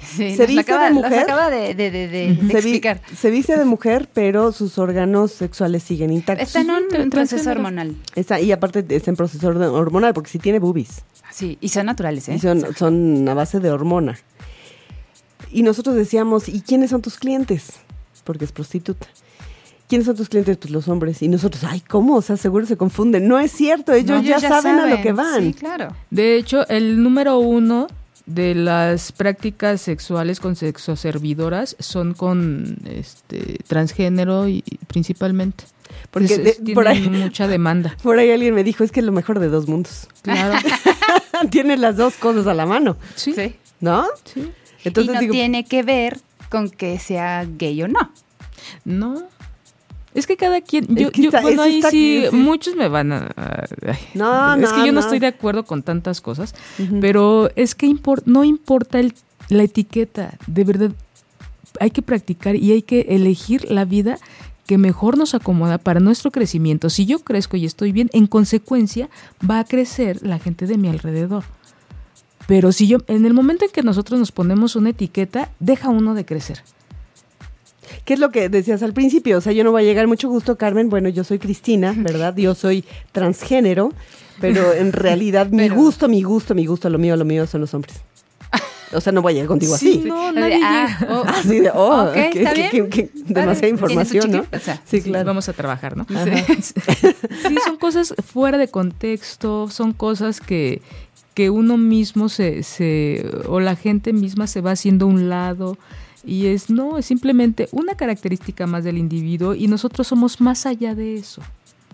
Sí, ¿Se nos dice acaba, de nos mujer? acaba de, de, de, de- de Se, vi- explicar. se dice de mujer, pero sus órganos sexuales siguen intactos. Está en un, proceso hormonal. Está- y aparte está en proceso hormonal, porque sí tiene boobies. Sí, y son naturales, ¿eh? Y son, son a base de hormona. Y nosotros decíamos, ¿y quiénes son tus clientes? Porque es prostituta. ¿quiénes son tus clientes? Pues los hombres. Y nosotros, ay, ¿cómo? O sea, seguro se confunden. No es cierto, ellos No, ya, saben, a lo que van. Sí, claro. De hecho, el número uno de las prácticas sexuales con sexoservidoras son con este transgénero y, principalmente. Porque Entonces, de- por ahí- mucha demanda. Por ahí alguien me dijo, es que es lo mejor de dos mundos. Claro. Tiene las dos cosas a la mano, Sí. Sí. ¿no? sí. Entonces y no digo, tiene que ver con que sea gay o no. No. Es que cada quien, Es yo, bueno, ahí sí, aquí, sí. muchos me van a... ay, No, es que yo no, no. estoy de acuerdo con tantas cosas, pero es que no importa el- la etiqueta, de verdad, hay que practicar y hay que elegir la vida que mejor nos acomoda para nuestro crecimiento. Si yo crezco y estoy bien, en consecuencia va a crecer la gente de mi alrededor. Pero si yo, en el momento en que nosotros nos ponemos una etiqueta, deja uno de crecer. ¿Qué es lo que decías al principio? O sea, yo no voy a llegar mucho gusto, Carmen. Bueno, yo soy Cristina, ¿verdad? Yo soy transgénero, pero en realidad mi gusto, mi gusto, mi gusto, lo mío, lo mío son los hombres. O sea, no voy a llegar contigo Sí, así. no, Así de, nadie ah, oh, Así de, oh, Ok, qué- está qué- bien. qué- qué- Padre, demasiada información, ¿no? chiqui- o sea, sí, claro. Vamos a trabajar, ¿no? Sí, son cosas fuera de contexto, son cosas que, que uno mismo se, se, o la gente misma se va haciendo a un lado. Y es, no, es simplemente una característica más del individuo y nosotros somos más allá de eso.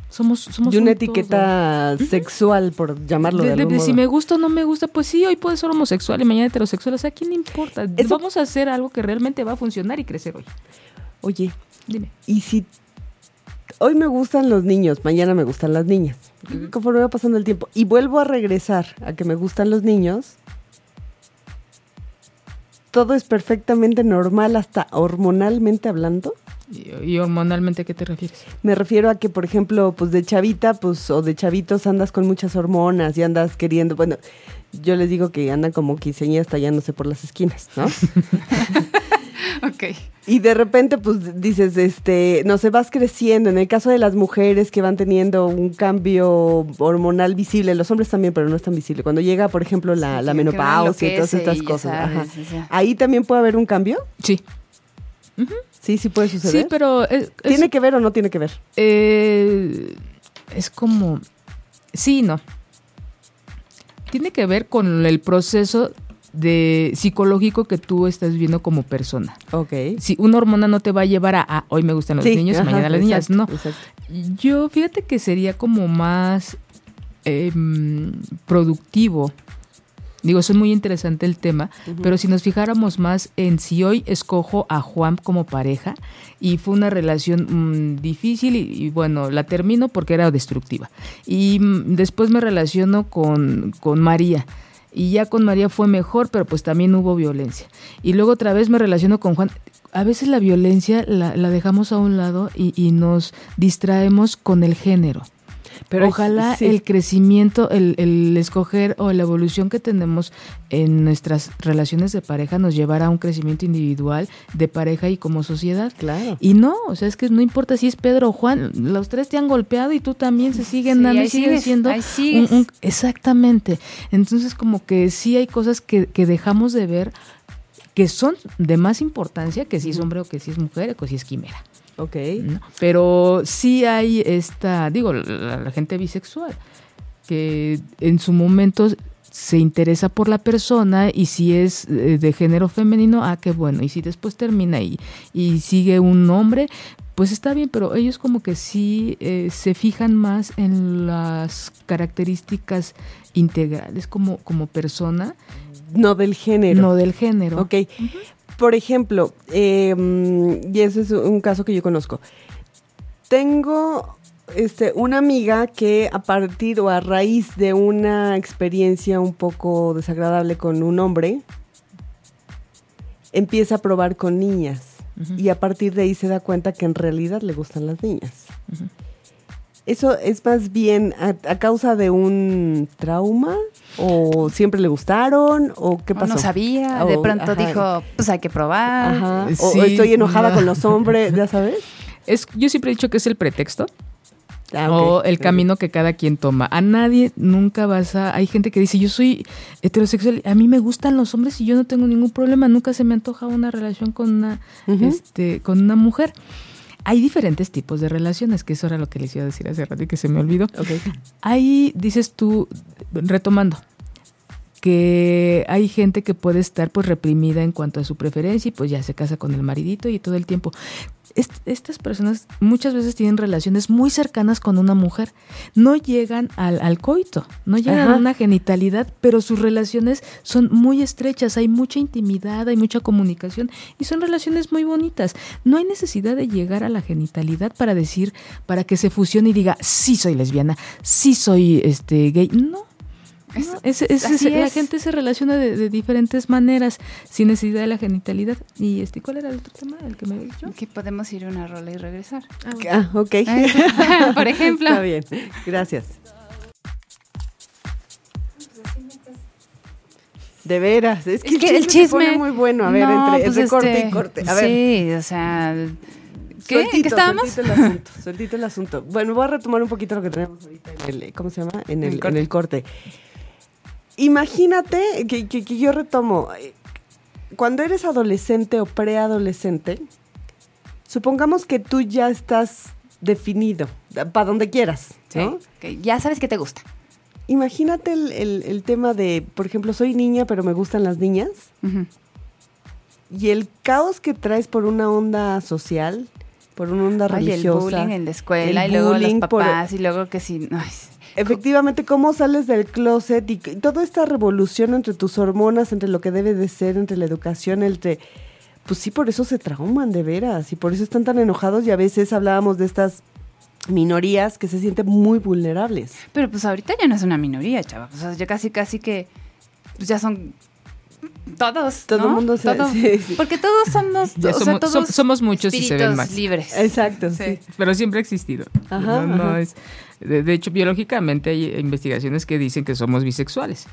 Somos, somos Y una un todo. etiqueta sexual, por llamarlo de, De- de- algún de modo. si me gusta o no me gusta, pues sí, hoy puede ser homosexual y mañana heterosexual. O sea, ¿a quién le importa? Eso- Vamos a hacer algo que realmente va a funcionar y crecer hoy. Oye, Dime. y si hoy me gustan los niños, mañana me gustan las niñas, conforme va pasando el tiempo, y vuelvo a regresar a que me gustan los niños, todo es perfectamente normal, hasta hormonalmente hablando. ¿Y, y hormonalmente a qué te refieres? Me refiero a que, por ejemplo, pues de chavita, pues, o de chavitos andas con muchas hormonas y andas queriendo, bueno, yo les digo que andan como quinceañeras tallándose por las esquinas, ¿no? Ok. Y de repente, pues dices, este, no sé, vas creciendo. En el caso de las mujeres que van teniendo un cambio hormonal visible, los hombres también, pero no es tan visible. Cuando llega, por ejemplo, la, Sí, la menopausia y todas estas y cosas. sabes, ajá. o sea. Ahí también puede haber un cambio. Sí. Sí, sí puede suceder. Sí, pero es- es- ¿Tiene que ver o no tiene que ver? Eh, es como... Sí, y no. Tiene que ver con el proceso de psicológico que tú estás viendo como persona. Ok. Si una hormona no te va a llevar a, "Ah, hoy me gustan los Sí, niños y mañana las niñas, no. exacto. Yo fíjate que sería como más em, productivo. Digo, es muy interesante el tema, pero si nos fijáramos más en si hoy escojo a Juan como pareja y fue una relación mm, difícil y, y, bueno, la termino porque era destructiva. Y mm, después me relaciono con, con María. Y ya con María fue mejor, pero pues también hubo violencia. Y luego otra vez me relaciono con Juan. A veces la violencia la, la dejamos a un lado y, y nos distraemos con el género. Pero Ojalá sí. el crecimiento, el, el escoger o la evolución que tenemos en nuestras relaciones de pareja nos llevará a un crecimiento individual de pareja y como sociedad. Claro. Y no, o sea, es que no importa si es Pedro o Juan, los tres te han golpeado y tú también se siguen Sí, dando y siguen sigues, siendo un- exactamente. Entonces como que sí hay cosas que, que dejamos de ver que son de más importancia que si es hombre o que si es mujer o que si es quimera. Ok. ¿no? Pero sí hay esta, digo, la, la gente bisexual, que en su momento se interesa por la persona y si es eh, de género femenino, ah, qué bueno. Y si después termina y, y sigue un hombre, pues está bien, pero ellos como que sí eh, se fijan más en las características integrales como, como persona, No del género. no del género. Ok. Por ejemplo, eh, mm, y ese es un caso que yo conozco. Tengo este, una amiga que a partir o a raíz de una experiencia un poco desagradable con un hombre, empieza a probar con niñas. Y a partir de ahí se da cuenta que en realidad le gustan las niñas. ¿Eso es más bien a, a causa de un trauma? ¿O siempre le gustaron? ¿O qué O pasó? no sabía, de O- pronto ajá. dijo, pues hay que probar. Ajá. O, Sí, o estoy enojada no. con los hombres, ¿ya sabes? Es, yo siempre he dicho que es el pretexto. Ah, o el camino que cada quien toma. A nadie nunca vas a... Hay gente que dice, yo soy heterosexual, a mí me gustan los hombres y yo no tengo ningún problema, nunca se me antoja una relación con una, este, con una mujer. Hay diferentes tipos de relaciones, que eso era lo que les iba a decir hace rato y que se me olvidó. Ahí dices tú, retomando, que hay gente que puede estar pues reprimida en cuanto a su preferencia y pues ya se casa con el maridito y todo el tiempo. estas personas muchas veces tienen relaciones muy cercanas con una mujer, no llegan al, coito, no llegan a una genitalidad, pero sus relaciones son muy estrechas, hay mucha intimidad, hay mucha comunicación y son relaciones muy bonitas. No hay necesidad de llegar a la genitalidad para decir, para que se fusione y diga, sí soy lesbiana, sí soy este gay. No, la gente se relaciona de, diferentes maneras sin necesidad de la genitalidad. ¿Y este cuál era el otro tema? El que me dicho? Que podemos ir a una rola y regresar. Ah, ok. Ah, Por ejemplo. Está bien, gracias. De veras, es que, el, chisme se pone muy bueno. A ver, entre, pues corte y este, corte. A ver. Sí, o sea, ¿Qué? ¿Qué estábamos? Sueltito el asunto, sueltito el asunto. Bueno, voy a retomar un poquito lo que tenemos ahorita en el, ¿cómo se llama? En el, En el corte imagínate que, yo retomo, cuando eres adolescente o preadolescente, supongamos que tú ya estás definido, para donde quieras, ¿no? ya sabes que te gusta. Imagínate el, tema de, por ejemplo, soy niña, pero me gustan las niñas. Y el caos que traes por una onda social, por una onda religiosa. el bullying en la escuela, y luego los papás, y luego que sí. Efectivamente, cómo sales del closet y toda esta revolución entre tus hormonas, entre lo que debe de ser, entre la educación, entre... Pues sí, por eso se trauman de veras y por eso están tan enojados y a veces hablábamos de estas minorías que se sienten muy vulnerables. Pero pues ahorita ya no es una minoría, chava. O sea, ya casi, casi que pues ya son todos. Todo el mundo se, Porque todos somos, o sea, todos somos muchos y se ven más. libres. Exacto, sí. Pero siempre ha existido. Ajá, no, Es, de, hecho, biológicamente hay investigaciones que dicen que somos bisexuales.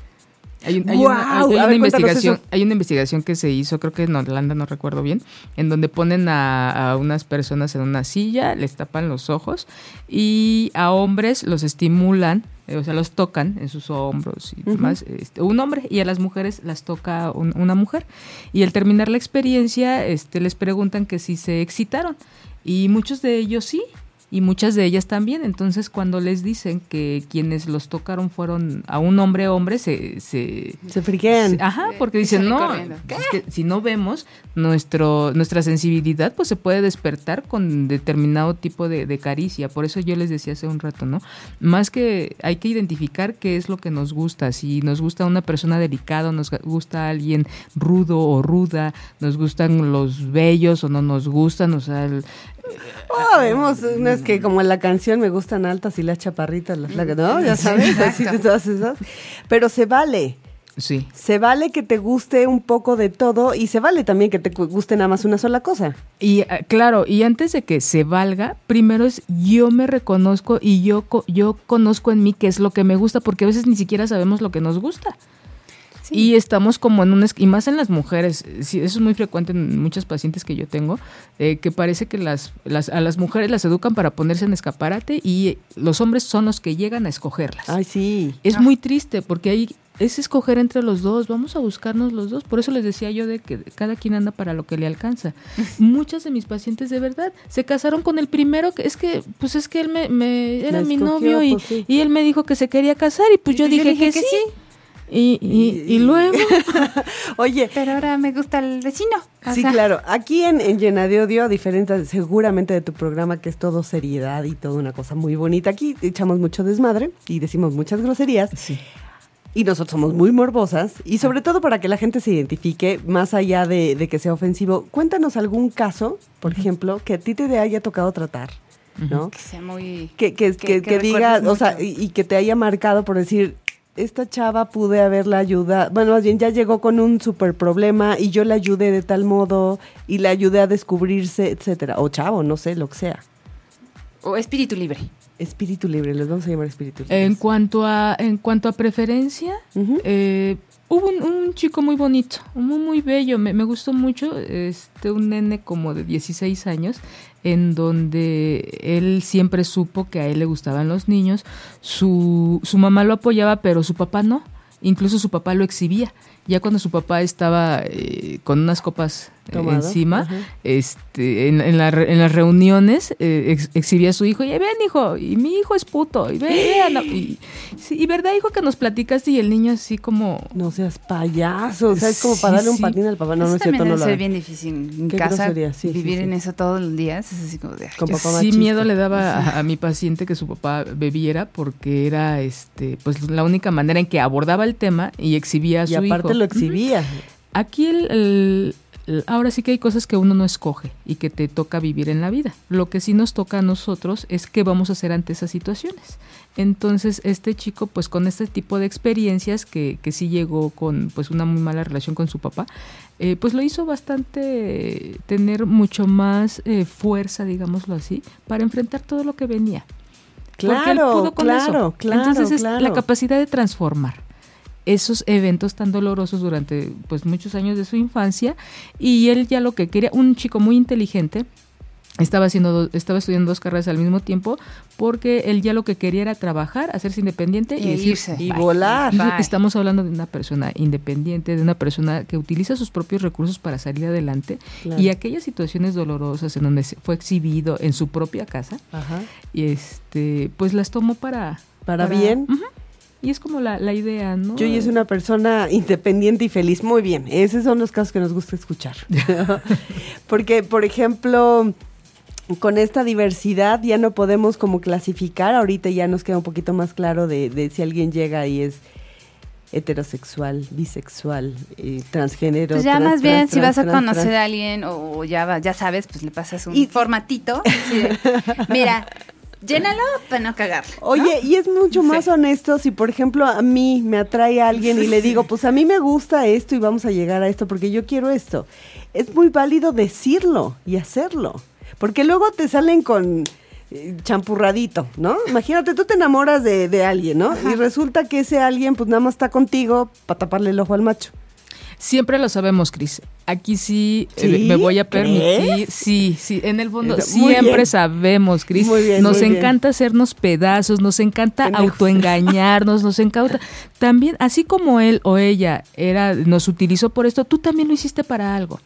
Hay, una, investigación, hay una investigación que se hizo, creo que en Holanda, no recuerdo bien, en donde ponen a, unas personas en una silla, les tapan los ojos y a hombres los estimulan, eh, o sea, los tocan en sus hombros y demás, este, un hombre, y a las mujeres las toca una mujer. Y al terminar la experiencia, este, les preguntan que si se excitaron. Y muchos de ellos sí, y muchas de ellas también. Entonces, cuando les dicen que quienes los tocaron fueron a un hombre hombre, se... Se, se friquean. Ajá, porque dicen, no, que si no vemos nuestro nuestra sensibilidad, pues se puede despertar con determinado tipo de, de, caricia. Por eso yo les decía hace un rato, ¿no? Más que hay que identificar qué es lo que nos gusta. Si nos gusta una persona delicada, nos gusta alguien rudo o ruda, nos gustan los bellos o no nos gustan, o sea, Oh, vemos, no es que como la canción me gustan altas y las chaparritas, las flacas, ¿no? Ya sabes, así todas esas. Pero se vale. Sí. Se vale que te guste un poco de todo y se vale también que te guste nada más una sola cosa. Y eh, claro, y antes de que se valga, primero es yo me reconozco y yo, yo conozco en mí qué es lo que me gusta, porque a veces ni siquiera sabemos lo que nos gusta. Y estamos como en un... Y más en las mujeres, sí, eso es muy frecuente en muchos pacientes que yo tengo, eh, que parece que las, las, a las mujeres las educan para ponerse en escaparate y los hombres son los que llegan a escogerlas. Ay, sí. Es ah. muy triste porque hay es escoger entre los dos, vamos a buscarnos los dos. Por eso les decía yo de que cada quien anda para lo que le alcanza. Muchas de mis pacientes de verdad se casaron con el primero, que es que, pues es que él me, era mi novio y, pues y, él me dijo que se quería casar y pues yo, dije, que, sí. Y, y, luego. Oye. Pero ahora me gusta el vecino. sí, claro. Aquí en, en Llena de Odio, a diferencia seguramente de tu programa, que es todo seriedad y toda una cosa muy bonita, aquí echamos mucho desmadre y decimos muchas groserías. Sí. Y nosotros somos muy morbosas. Y sobre todo para que la gente se identifique, más allá de, que sea ofensivo, cuéntanos algún caso, por ejemplo, que a ti te haya tocado tratar. ¿no? Que sea muy... Que, que, que, diga, o sea, y, que te haya marcado por decir, esta chava pude haberla ayudado, bueno, más bien ya llegó con un super problema y yo la ayudé de tal modo y la ayudé a descubrirse, etcétera. O chavo, no sé, lo que sea. O espíritu libre. Espíritu libre, les vamos a llamar espíritu libre. En cuanto a, en cuanto a preferencia, eh, hubo un, chico muy bonito, muy, muy bello, me, me, gustó mucho, este, un nene como de 16 años, en donde él siempre supo que a él le gustaban los niños, su, su mamá lo apoyaba, pero su papá no, incluso su papá lo exhibía. Ya cuando su papá estaba eh, con unas copas eh, Tomado, encima, ajá. este, en, en la re- en las reuniones eh, ex- exhibía a su hijo y ven hijo, y mi hijo es puto, y ven, vean", y, sí, y verdad hijo que nos platicaste y el niño así como No seas payaso, o sea, es como para Sí, darle un patín al papá. No, Eso no es también cierto, no debe lo ser bien difícil en casa. sí, vivir sí. en eso todos los días es así como de... Con papá sí machista. miedo le daba a, a mi paciente que su papá bebiera porque era este pues la única manera en que abordaba el tema y exhibía a Y su aparte hijo. Lo exhibía. Aquí el, ahora sí que hay cosas que uno no escoge y que te toca vivir en la vida. Lo que sí nos toca a nosotros es qué vamos a hacer ante esas situaciones. Entonces, este chico, pues con este tipo de experiencias, que, que sí llegó con pues una muy mala relación con su papá, eh, pues lo hizo bastante eh, tener mucho más eh, fuerza, digámoslo así, para enfrentar todo lo que venía. Porque él Claro, pudo con claro, eso. claro, Entonces es la capacidad de transformar esos eventos tan dolorosos durante pues muchos años de su infancia y él ya lo que quería, un chico muy inteligente, estaba haciendo do- estaba estudiando dos carreras al mismo tiempo porque él ya lo que quería era trabajar, hacerse independiente y, Y decir, irse. Y "Bye". volar. Bye. Estamos hablando de una persona independiente, de una persona que utiliza sus propios recursos para salir adelante Claro. y aquellas situaciones dolorosas en donde se- fue exhibido en su propia casa Ajá. y este pues las tomó para Para bien. Y es como la, la idea no Yo y es una persona independiente y feliz. Muy bien, esos son los casos que nos gusta escuchar. Porque, por ejemplo, con esta diversidad ya no podemos como clasificar. Ahorita ya nos queda un poquito más claro de, de si alguien llega y es heterosexual, bisexual, eh, transgénero. Pues ya trans, más bien, trans, si vas a conocer trans. a alguien o ya, va- ya sabes, pues le pasas un Y- formatito. de, Mira, llénalo para no cagarle. ¿no? Oye, y es mucho más Sí. honesto si, por ejemplo, a mí me atrae a alguien y le digo, pues a mí me gusta esto y vamos a llegar a esto porque yo quiero esto. Es muy válido decirlo y hacerlo. Porque luego te salen con eh, champurradito, ¿no? Imagínate, tú te enamoras de, de alguien, ¿no? Y resulta que ese alguien, pues nada más está contigo para taparle el ojo al macho. Siempre lo sabemos, Cris. Aquí sí, eh, ¿Sí? me voy a permitir. ¿Crees? Sí, sí, en el fondo siempre sabemos, Cris. Nos bien. encanta hacernos pedazos, nos encanta autoengañarnos, nos encanta. También, así como él o ella era, nos utilizó por esto, tú también lo hiciste para algo.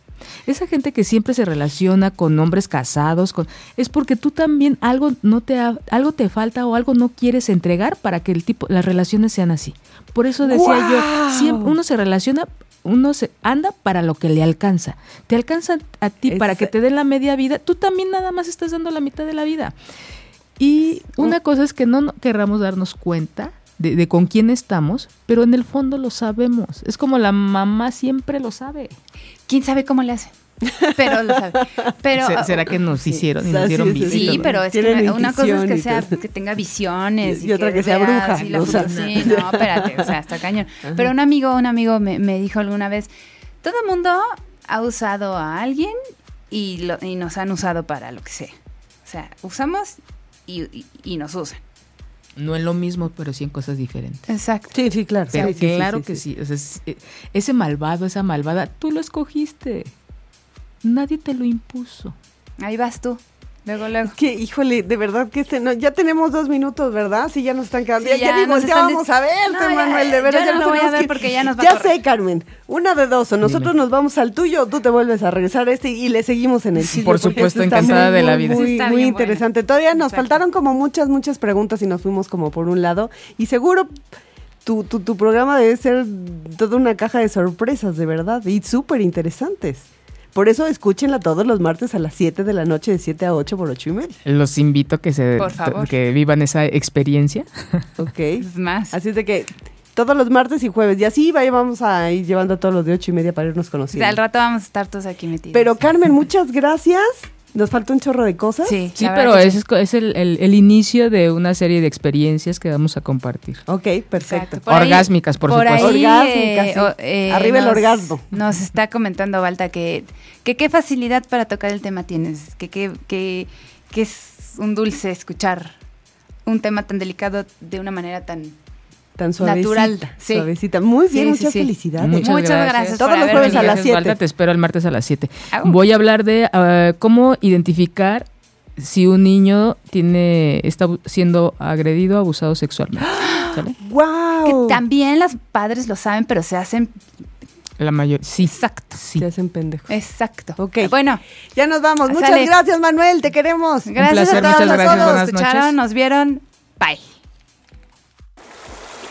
Esa gente que siempre se relaciona con hombres casados, con, es porque tú también algo no te ha- algo te falta o algo no quieres entregar para que el tipo las relaciones sean así. Por eso decía yo, siempre uno se relaciona, uno se anda para lo que le alcanza. Te alcanza a ti Es- para que te den la media vida, tú también nada más estás dando la mitad de la vida. Y una cosa es que no querramos darnos cuenta de, de con quién estamos, pero en el fondo lo sabemos. Es como la mamá siempre lo sabe. ¿Quién sabe cómo le hace? Pero lo sabe. Pero, ¿Será que nos sí. hicieron y O sea, nos dieron sí, sí? Sí, pero es que una- una cosa es que y sea que tenga visiones Y- y otra que sea vea bruja, así la o sea. fruta. Sí, no, espérate, o sea, está cañón. Pero un amigo, un amigo me, me dijo alguna vez, todo el mundo ha usado a alguien y, lo- y nos han usado para lo que sea. O sea, usamos y, y- y nos usan. No es lo mismo, pero sí en cosas diferentes. Exacto. Sí, sí, claro. Pero Sí, sí, sí, claro sí, que sí. sí. o sea, es- eh, ese malvado, esa malvada, tú lo escogiste. Nadie te lo impuso. Ahí vas tú. Luego, luego. Es que, híjole, de verdad que este, no, ya tenemos dos minutos, ¿verdad? Sí, ya nos están quedando. Sí, ya, ya ya digo, nos ya están vamos a verte, No, Manuel, de yo verdad. no ya lo nos voy a tenemos ver que porque ya nos va Ya sé, Carmen, una de dos, o nosotros Dime. nos vamos al tuyo, o tú te vuelves a regresar a este y le seguimos en el chisme, por supuesto, encantada muy, de la vida. Muy, Sí, está muy bien interesante. bueno. Todavía nos Exacto. faltaron como muchas, muchas preguntas y nos fuimos como por un lado. Y seguro tu, tu, tu programa debe ser toda una caja de sorpresas, de verdad, y súper interesantes. Por eso escúchenla todos los martes a las 7 de la noche, de 7 a 8 por 8 y media. Los invito a que se Por favor. que vivan esa experiencia. Ok. Es más. Así es de que todos los martes y jueves. Y así vaya, vamos a ir llevando a todos los de 8 y media para irnos O conociendo. sea, al rato vamos a estar todos aquí metidos. Pero Carmen, muchas gracias. Nos falta un chorro de cosas. Sí, Sí, pero ese es, el, el- el inicio de una serie de experiencias que vamos a compartir. Ok, perfecto. Por Orgásmicas, por por supuesto. ahí, Orgásmicas, eh, sí. o- eh, Arriba el orgasmo. Nos está comentando Balta que, que qué facilidad para tocar el tema tienes, que, que, que, que es un dulce escuchar un tema tan delicado de una manera tan... Tan suavecita. Natural, sí. Suavecita. Muy bien, Sí, sí, muchas sí. felicidades. Muchas, Muchas gracias. gracias Todos los jueves a las Gracias, 7. Walter, te espero el martes a las 7. Au. Voy a hablar de ah, cómo identificar si un niño tiene está siendo agredido o abusado sexualmente. ¿Sale? ¡Wow! Que también los padres lo saben, pero se hacen La mayor, sí. Exacto. Sí. Se hacen pendejos. Exacto. Ok. Bueno, Ya nos vamos. Muchas Sale. gracias, Manuel. Te queremos. gracias placer, a todos muchas gracias, buenas escucharon, noches. nos vieron. Bye.